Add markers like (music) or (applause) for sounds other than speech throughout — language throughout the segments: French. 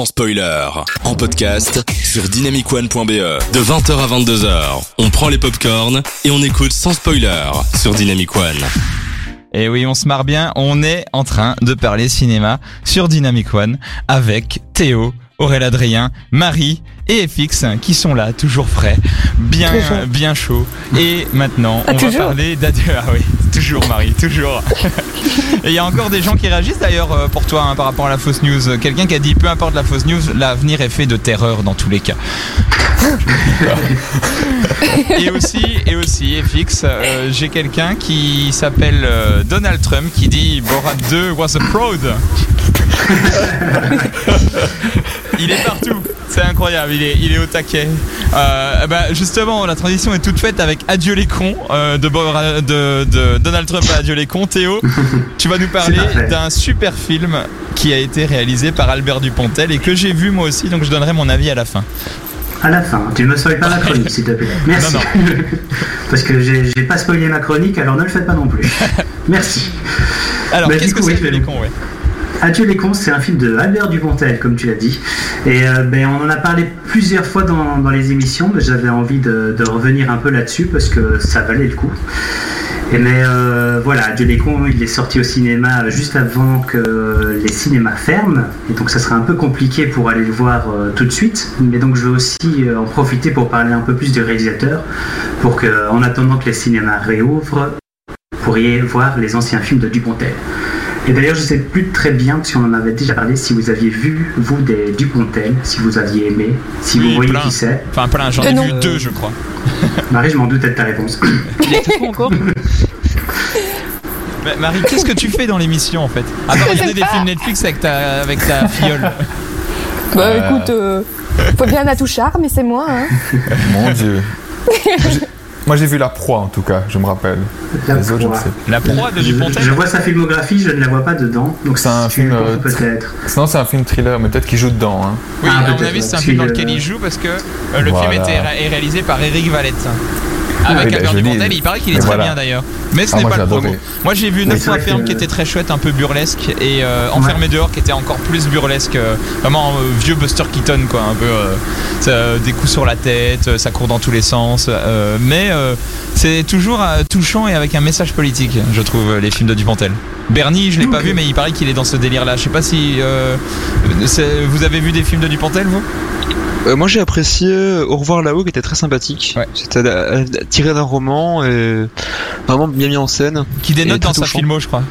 sans spoiler. En podcast sur dynamicone.be. De 20h à 22h, on prend les popcorns et on écoute sans spoiler sur Dynamic One. Et oui, on se marre bien. On est en train de parler cinéma sur Dynamic One avec Théo, Aurélien Adrien, Marie et FX qui sont là, toujours frais, bien, Toujours. bien chaud. Et maintenant, Ah, on va parler d'adieu. Ah oui, toujours Marie, toujours. (laughs) et il y a encore des gens qui réagissent d'ailleurs euh, pour toi hein, par rapport à la fausse news. Quelqu'un qui a dit peu importe la fausse news, l'avenir est fait de terreur dans tous les cas. (laughs) et aussi, et aussi, FX, euh, j'ai quelqu'un qui s'appelle euh, Donald Trump qui dit Borat 2 was a proud. (laughs) il est partout, c'est incroyable, il est, il est au taquet. Euh, bah, justement, la transition est toute faite avec Adieu les cons euh, de, Bora- de, de Donald Trump à Adieu les cons. Théo, (laughs) tu vas nous parler d'un super film qui a été réalisé par Albert Dupontel et que j'ai vu moi aussi, donc je donnerai mon avis à la fin. À la fin, tu ne me spoil pas ma chronique, (laughs) s'il te plaît. Merci. Non, (laughs) Parce que j'ai pas spoilé ma chronique, alors ne le faites pas non plus. Merci. Alors, Bah, qu'est-ce que c'est oui, Adieu les cons, ouais? Adieu les cons, c'est un film de Albert Dupontel, comme tu l'as dit. Et euh, ben, on en a parlé plusieurs fois dans, les émissions, mais j'avais envie de, revenir un peu là-dessus parce que ça valait le coup. Et mais euh, voilà, Adieu les cons, il est sorti au cinéma juste avant que les cinémas ferment. Et donc ça sera un peu compliqué pour aller le voir euh, tout de suite. Mais donc je veux aussi en profiter pour parler un peu plus du réalisateur, pour que, en attendant que les cinémas réouvrent, vous pourriez voir les anciens films de Dupontel. Et d'ailleurs, je sais plus très bien, parce qu'on en avait déjà parlé, si vous aviez vu, vous, des Dupontel, si vous aviez aimé, si Oui, vous voyez plein. qui c'est. Enfin, plein, j'en ai non. vu deux, je crois. (laughs) Marie, je m'en doutais de ta réponse. Il est (laughs) tout encore. Mais Marie, qu'est-ce que tu fais dans l'émission en fait? À part regarder des films Netflix avec ta, avec ta (laughs) filleule. Bah Euh. écoute, euh, faut bien à tout charme, mais c'est moi. Hein. Mon dieu. Moi j'ai vu La Proie en tout cas, je me rappelle. La Les autres, je proie. La proie de Je, Dupontel je vois sa filmographie, je ne la vois pas dedans. Donc C'est un film, euh, peut-être. Sinon c'est un film thriller, mais peut-être qu'il joue dedans. Hein. Oui, Ah, à mon avis, c'est un film dans lequel il joue parce que euh, le Voilà. film était, est réalisé par Eric Valette. Avec oui, bah, Albert dis- Dupontel, il paraît qu'il est très bien d'ailleurs. Mais ce Ah, n'est pas le adoré. Moi j'ai vu Oui, Neuf c'est fois vrai ferme que- qui était très chouette, un peu burlesque, et euh, Enfermé dehors qui était encore plus burlesque. euh, vraiment euh, vieux Buster Keaton quoi, un peu. ça, des coups sur la tête, ça court dans tous les sens. euh, mais euh, c'est toujours touchant et avec un message politique, je trouve, les films de Dupontel. Bernie, je l'ai pas vu, mais il paraît qu'il est dans ce délire-là. Je sais pas si euh, vous avez vu des films de Dupontel, vous? Euh, moi j'ai apprécié euh, Au revoir là-haut qui était très sympathique. Ouais. C'était euh, tiré d'un roman et vraiment bien mis en scène. Qui dénote dans sa filmo, je crois.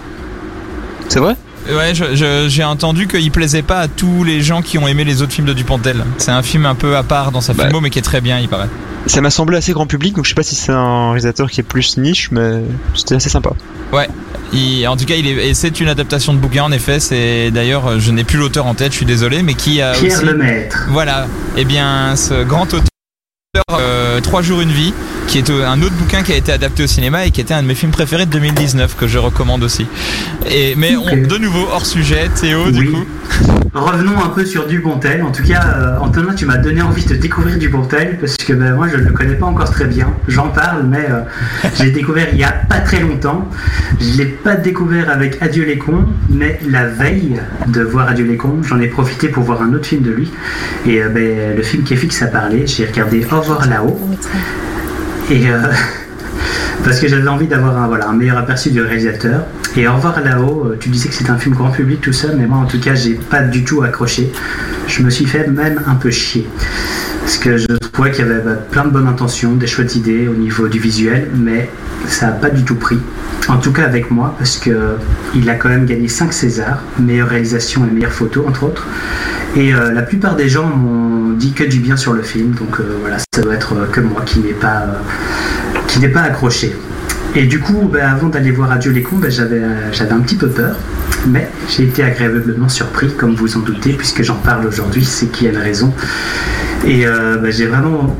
C'est vrai? Ouais, je- je- j'ai entendu qu'il plaisait pas à tous les gens qui ont aimé les autres films de Dupontel. C'est un film un peu à part dans sa Bah. filmo, mais qui est très bien, il paraît. Ça m'a semblé assez grand public donc je sais pas si c'est un réalisateur qui est plus niche mais c'était assez sympa. Il- en tout cas, il est, et c'est une adaptation de bouquin, en effet. C'est d'ailleurs, euh, je n'ai plus l'auteur en tête, je suis désolé, mais qui a Pierre aussi. Lemaître. Voilà. Eh bien, ce grand auteur, euh, Trois jours une vie, qui est euh, un autre bouquin qui a été adapté au cinéma et qui était un de mes films préférés de 2019 que je recommande aussi. Et mais on, de nouveau hors sujet, Théo, du coup. Revenons un peu sur Dupontel. En tout cas, euh, Antonin, tu m'as donné envie de découvrir Dupontel parce que ben, moi, je ne le connais pas encore très bien. J'en parle, mais euh, (laughs) je l'ai découvert il y a pas très longtemps. Je l'ai pas découvert avec Adieu les cons, mais la veille de voir Adieu les cons, j'en ai profité pour voir un autre film de lui. Et euh, ben, le film qui est fixe à parler, j'ai regardé Au revoir là-haut. Et euh, (laughs) parce que j'avais envie d'avoir un, voilà, un meilleur aperçu du réalisateur. Et Au revoir là-haut, euh, tu disais que c'était un film grand public tout ça, mais moi en tout cas j'ai pas du tout accroché. Je me suis fait même un peu chier. Parce que je trouvais qu'il y avait bah, plein de bonnes intentions, des chouettes idées au niveau du visuel, mais ça n'a pas du tout pris. En tout cas avec moi, parce que il a quand même gagné 5 Césars, meilleure réalisation et meilleure photo entre autres. Et euh, la plupart des gens m'ont dit que du bien sur le film, donc euh, voilà, ça doit être euh, que moi qui n'ai pas, qui n'ai pas accroché. Et du coup, ben, avant d'aller voir Adieu les cons, ben, j'avais, un petit peu peur, mais j'ai été agréablement surpris, comme vous en doutez, puisque j'en parle aujourd'hui, c'est qu'il a une raison. Et ben, j'ai vraiment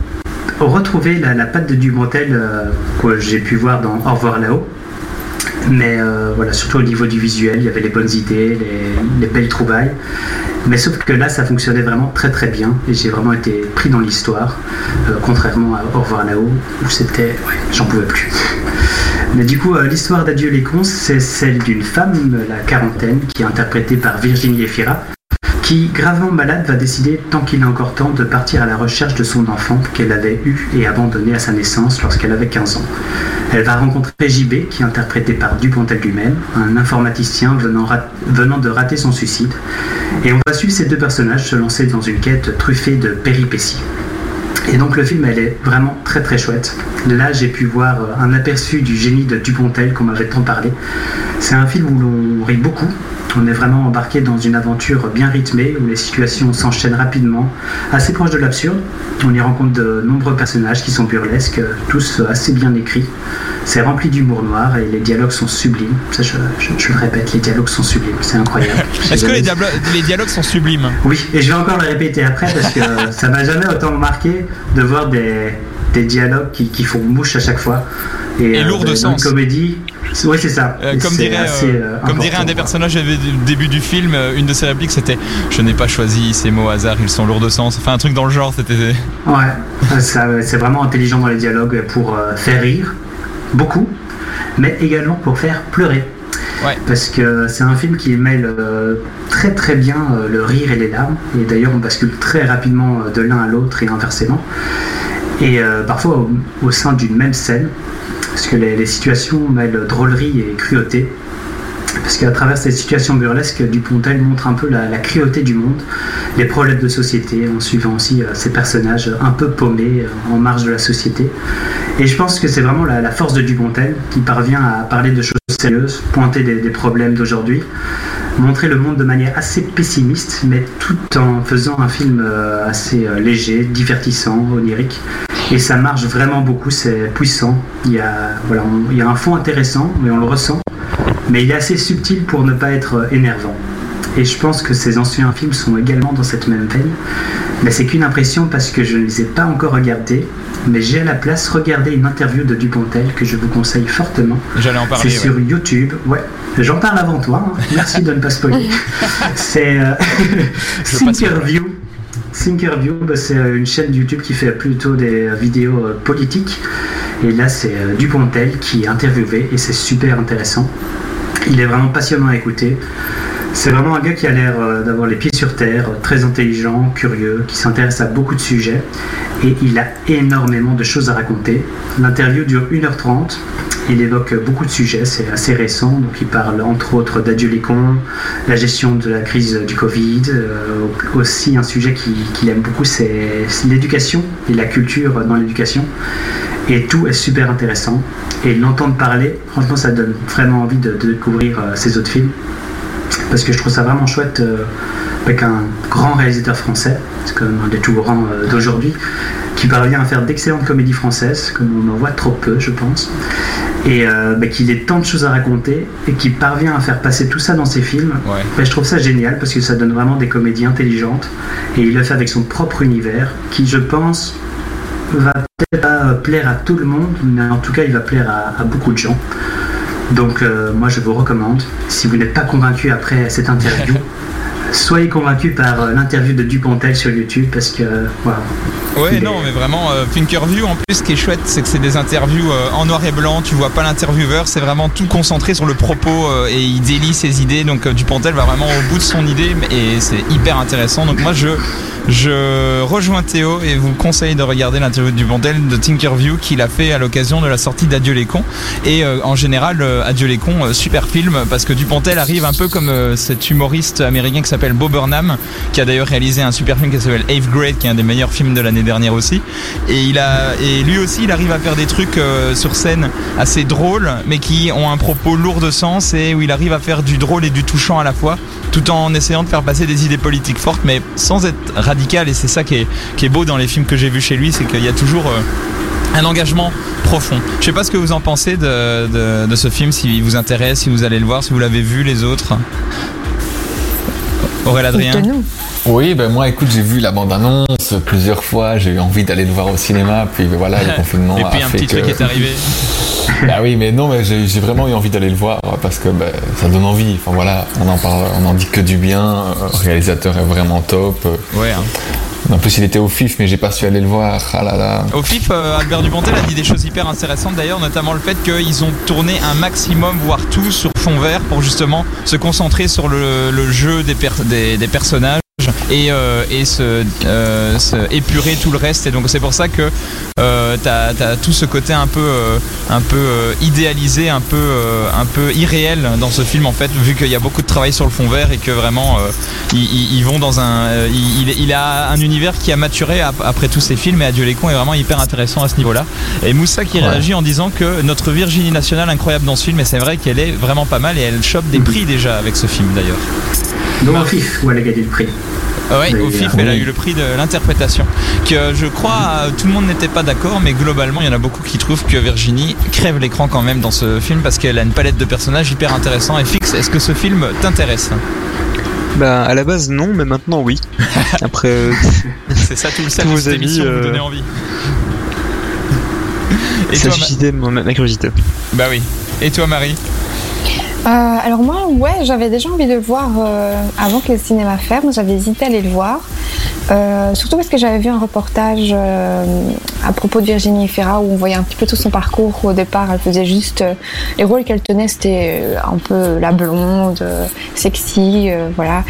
retrouvé la, la patte de Dumontel euh, que j'ai pu voir dans Au revoir là-haut. Mais euh, voilà, surtout au niveau du visuel, il y avait les bonnes idées, les, les belles trouvailles. Mais sauf que là, ça fonctionnait vraiment très très bien et j'ai vraiment été pris dans l'histoire, euh, contrairement à Au revoir là-haut où c'était. Ouais, j'en pouvais plus. Mais du coup, euh, l'histoire d'Adieu les cons, c'est celle d'une femme, la quarantaine, qui est interprétée par Virginie Efira, qui, gravement malade, va décider, tant qu'il a encore temps, de partir à la recherche de son enfant qu'elle avait eu et abandonné à sa naissance lorsqu'elle avait 15 ans. Elle va rencontrer JB, qui est interprété par Dupontel lui-même, un informaticien venant de rater son suicide. Et on va suivre ces deux personnages se lancer dans une quête truffée de péripéties. Et donc le film, elle est vraiment très très chouette. Là, j'ai pu voir euh, un aperçu du génie de Dupontel qu'on m'avait tant parlé. C'est un film où l'on rit beaucoup. On est vraiment embarqué dans une aventure bien rythmée où les situations s'enchaînent rapidement, assez proche de l'absurde. On y rencontre de nombreux personnages qui sont burlesques, tous assez bien écrits. C'est rempli d'humour noir et les dialogues sont sublimes. Ça, je, je- je le répète, les dialogues sont sublimes. C'est incroyable. (laughs) Est-ce que les, dialogues sont sublimes? Oui, et je vais encore le répéter après parce que (laughs) ça m'a jamais autant marqué de voir des, des dialogues qui, qui font mouche à chaque fois. Et euh, lourd de dans une sens. comédie. Oui, c'est ça. Euh, comme dirait, assez, euh, comme dirait un des personnages au début du film, une de ses répliques c'était Je n'ai pas choisi ces mots au hasard, ils sont lourds de sens. Enfin, un truc dans le genre, c'était. Ouais, (laughs) c'est vraiment intelligent dans les dialogues pour faire rire, beaucoup, mais également pour faire pleurer. Ouais. Parce que c'est un film qui mêle euh, très très bien euh, le rire et les larmes. Et d'ailleurs, on bascule très rapidement euh, de l'un à l'autre et inversement. Et euh, parfois au, au sein d'une même scène, parce que les, les situations mêlent drôlerie et cruauté. Parce qu'à travers cette situation burlesque, Dupontel montre un peu la, la cruauté du monde, les problèmes de société, en suivant aussi euh, ces personnages un peu paumés euh, en marge de la société. Et je pense que c'est vraiment la, la force de Dupontel qui parvient à parler de choses sérieuses, pointer des, des problèmes d'aujourd'hui, montrer le monde de manière assez pessimiste, mais tout en faisant un film euh, assez euh, léger, divertissant, onirique. Et ça marche vraiment beaucoup, c'est puissant. Il y, a, voilà, il y a un fond intéressant, mais on le ressent. Mais il est assez subtil pour ne pas être euh, énervant. Et je pense que ces anciens films sont également dans cette même veine. Mais c'est qu'une impression parce que je ne les ai pas encore regardés. Mais j'ai à la place regardé une interview de Dupontel que je vous conseille fortement. J'allais en C'est parler. ouais. sur YouTube. Ouais, j'en parle avant toi. hein. Merci de ne pas spoiler. (laughs) C'est euh, (laughs) Thinkerview. Thinkerview, bah, c'est euh, une chaîne YouTube qui fait plutôt des euh, vidéos politiques. Et là, c'est Dupontel qui est interviewé et c'est super intéressant. Il est vraiment passionnant à écouter. C'est vraiment un gars qui a l'air euh, d'avoir les pieds sur terre, euh, très intelligent, curieux, qui s'intéresse à beaucoup de sujets et il a énormément de choses à raconter. L'interview dure 1h30. Il évoque beaucoup de sujets, c'est assez récent. Donc, il parle entre autres cons, la gestion de la crise du Covid. euh, aussi, un sujet qui- qu'il aime beaucoup, c'est l'éducation et la culture dans l'éducation. Et tout est super intéressant. Et l'entendre parler, franchement, ça donne vraiment envie de, de découvrir euh, ces autres films. Parce que je trouve ça vraiment chouette euh, avec un grand réalisateur français, c'est quand même un des tout grands euh, d'aujourd'hui, qui parvient à faire d'excellentes comédies françaises, comme on en voit trop peu, je pense. Et euh, bah, qu'il ait tant de choses à raconter et qui parvient à faire passer tout ça dans ses films. Ouais. Bah, je trouve ça génial parce que ça donne vraiment des comédies intelligentes et il le fait avec son propre univers qui, je pense, va peut-être pas plaire à tout le monde, mais en tout cas, il va plaire à, à beaucoup de gens. Donc, euh, moi, je vous recommande, si vous n'êtes pas convaincu après cette interview, (laughs) soyez convaincu par euh, l'interview de Dupontel sur YouTube parce que, voilà. Ouais, non, mais vraiment, euh, en plus, ce qui est chouette, c'est que c'est des interviews euh, en noir et blanc, tu vois pas l'intervieweur, c'est vraiment tout concentré sur le propos euh, et il délie ses idées, donc euh, Dupontel va vraiment au bout de son idée et c'est hyper intéressant. Donc moi, je, je rejoins Théo et vous conseille de regarder l'interview de Dupontel de Thinkerview qu'il a fait à l'occasion de la sortie d'Adieu les cons. Et en général, Adieu les cons, super film, parce que Dupontel arrive un peu comme cet humoriste américain qui s'appelle Bob Burnham, qui a d'ailleurs réalisé un super film qui s'appelle Eighth Grade, qui est un des meilleurs films de l'année dernière aussi. Et, il a, et lui aussi, il arrive à faire des trucs euh, sur scène assez drôles, mais qui ont un propos lourd de sens et où il arrive à faire du drôle et du touchant à la fois, tout en essayant de faire passer des idées politiques fortes, mais sans être radical. Et c'est ça qui est, qui est beau dans les films que j'ai vus chez lui, c'est qu'il y a toujours euh, un engagement profond. Je sais pas ce que vous en pensez de, de, de ce film, s'il vous intéresse, si vous allez le voir, si vous l'avez vu, les autres. Aurélien Adrien. Oui, ben moi, écoute, j'ai vu la bande-annonce plusieurs fois, j'ai eu envie d'aller le voir au cinéma, puis ben voilà, le (laughs) confinement Et puis a un fait petit que... truc est arrivé. (laughs) Bah oui, mais non, mais j'ai vraiment eu envie d'aller le voir parce que ben, ça donne envie. Enfin voilà, on en parle, on en dit que du bien. euh, Le réalisateur est vraiment top. Ouais. hein. En plus, il était au FIF, mais j'ai pas su aller le voir. Ah là là. Au FIF, euh, Albert Dupontel a dit des choses hyper intéressantes d'ailleurs, notamment le fait qu'ils ont tourné un maximum, voire tout, sur fond vert pour justement se concentrer sur le, jeu des, des personnages et, euh, et se, euh, se épurer tout le reste. Et donc c'est pour ça que euh, t'as as tout ce côté un peu, euh, un peu euh, idéalisé, un peu, euh, un peu irréel dans ce film en fait, vu qu'il y a beaucoup de travail sur le fond vert et que vraiment euh, ils, vont dans un, euh, il, il a un univers qui a maturé ap- après tous ces films et Adieu les cons est vraiment hyper intéressant à ce niveau-là. Et Moussa qui Ouais. réagit en disant que notre Virginie nationale incroyable dans ce film, et c'est vrai qu'elle est vraiment pas mal et elle chope des prix déjà avec ce film d'ailleurs. Donc au FIF, où elle a gagné le prix. Ah Mais, au FIF, euh, elle a oui. eu le prix de l'interprétation. Que euh, je crois, euh, tout le monde n'était pas d'accord, mais globalement, il y en a beaucoup qui trouvent que Virginie crève l'écran quand même dans ce film parce qu'elle a une palette de personnages hyper intéressant. Et fixe, est-ce que ce film t'intéresse? Bah, à la base, non, mais maintenant, oui. (laughs) Après, euh, C'est ça tout le sel de cette émission, vous donner envie. (laughs) Et ça toi, Ma- ma, curiosité. Bah oui. Et toi, Marie? Alors moi, ouais, j'avais déjà envie de le voir euh, avant que le cinéma ferme. J'avais hésité à aller le voir. Euh, surtout parce que j'avais vu un reportage euh, à propos de Virginie Efira où on voyait un petit peu tout son parcours. Au départ, elle faisait juste euh, les rôles qu'elle tenait, c'était euh, un peu la blonde, euh, sexy, euh, voilà.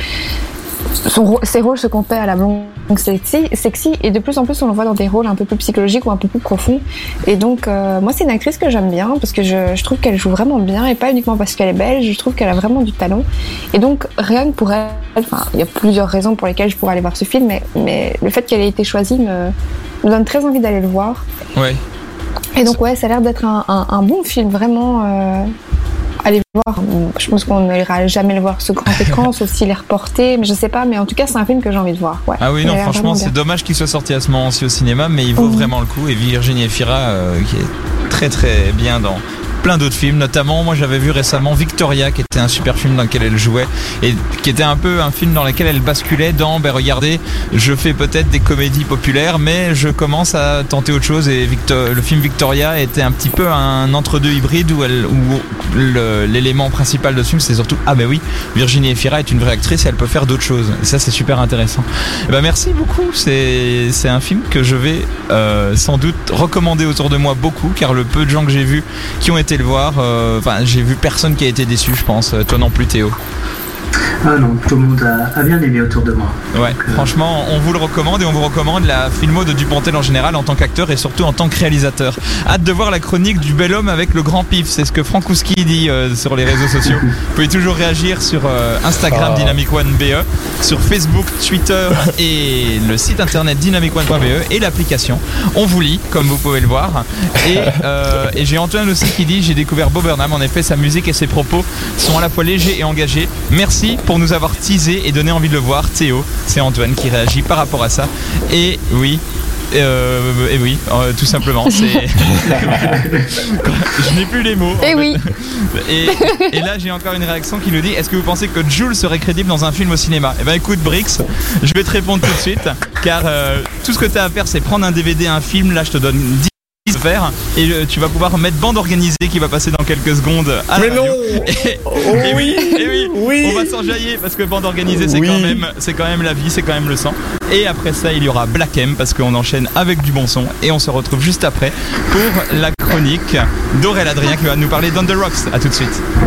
Son, ses rôles se comptaient à la blonde sexy, sexy et de plus en plus on le voit dans des rôles un peu plus psychologiques ou un peu plus profonds. Et donc euh, moi c'est une actrice que j'aime bien parce que je, je trouve qu'elle joue vraiment bien et pas uniquement parce qu'elle est belge, je trouve qu'elle a vraiment du talent. Et donc rien que pour elle, enfin il y a plusieurs raisons pour lesquelles je pourrais aller voir ce film, mais, mais le fait qu'elle ait été choisie me, me donne très envie d'aller le voir. Ouais. Et donc ouais, ça a l'air d'être un, un- un bon film, vraiment. Euh, allez voir. Je pense qu'on n'ira jamais le voir sur grand (laughs) écran, sauf s'il est reporté, mais je sais pas. Mais en tout cas, c'est un film que j'ai envie de voir. Ouais. Ah oui, Il non, franchement, c'est dommage qu'il soit sorti à ce moment-ci au cinéma, mais il vaut vraiment le coup. Et Virginie Efira, euh, qui est très très bien dans plein d'autres films, notamment moi j'avais vu récemment Victoria, qui était un super film dans lequel elle jouait, et qui était un peu un film dans lequel elle basculait dans, ben regardez, je fais peut-être des comédies populaires, mais je commence à tenter autre chose, et Victor- le film Victoria était un petit peu un entre-deux hybride où, elle, où l'élément principal de ce film c'est surtout, ah ben oui, Virginie Efira est une vraie actrice et elle peut faire d'autres choses. Et ça c'est super intéressant. Eh ben, merci beaucoup. C'est c'est un film que je vais euh, sans doute recommander autour de moi beaucoup, car le peu de gens que j'ai vus qui ont été le voir, euh, enfin j'ai vu personne qui a été déçu, je pense. Euh, Toi non plus, Théo. Ah non, tout le monde a, a bien aimé autour de moi. Ouais. Donc, euh, Franchement, on vous le recommande et on vous recommande la filmo de Dupontel en général en tant qu'acteur et surtout en tant que réalisateur. Hâte de voir la chronique du bel homme avec le grand pif. C'est ce que Frankowski dit euh, sur les réseaux sociaux. (laughs) Vous pouvez toujours réagir sur euh, Instagram Ah. Dynamic One BE, sur Facebook, Twitter (laughs) et le site internet dynamicone.be et l'application. On vous lit, comme vous pouvez le voir. Et, euh, et j'ai Antoine aussi qui dit j'ai découvert Bob Burnham. En effet, sa musique et ses propos sont à la fois légers et engagés. Merci pour nous avoir teasé et donné envie de le voir. Théo, c'est Antoine qui réagit par rapport à ça. Et oui. euh, et oui, euh, tout simplement, (laughs) c'est. Je n'ai plus les mots. Eh fait. oui. Et, et là, j'ai encore une réaction qui nous dit Est-ce que vous pensez que Jules serait crédible dans un film au cinéma? Eh ben, écoute, Brix, je vais te répondre tout de suite, car euh, tout ce que tu as à faire, c'est prendre un DVD, un film. Là, je te donne 10 faire et euh, tu vas pouvoir mettre bande organisée qui va passer dans quelques secondes à la Mais radio. non (laughs) Et, Oh et oui, et oui, Oui on va s'enjailler parce que bande organisée c'est Oui. quand même c'est quand même la vie, c'est quand même le sang. Et après ça, il y aura Black M parce qu'on enchaîne avec du bon son et on se retrouve juste après pour la chronique d'Aurel Adrien qui va nous parler d'Under Rocks. À tout de suite.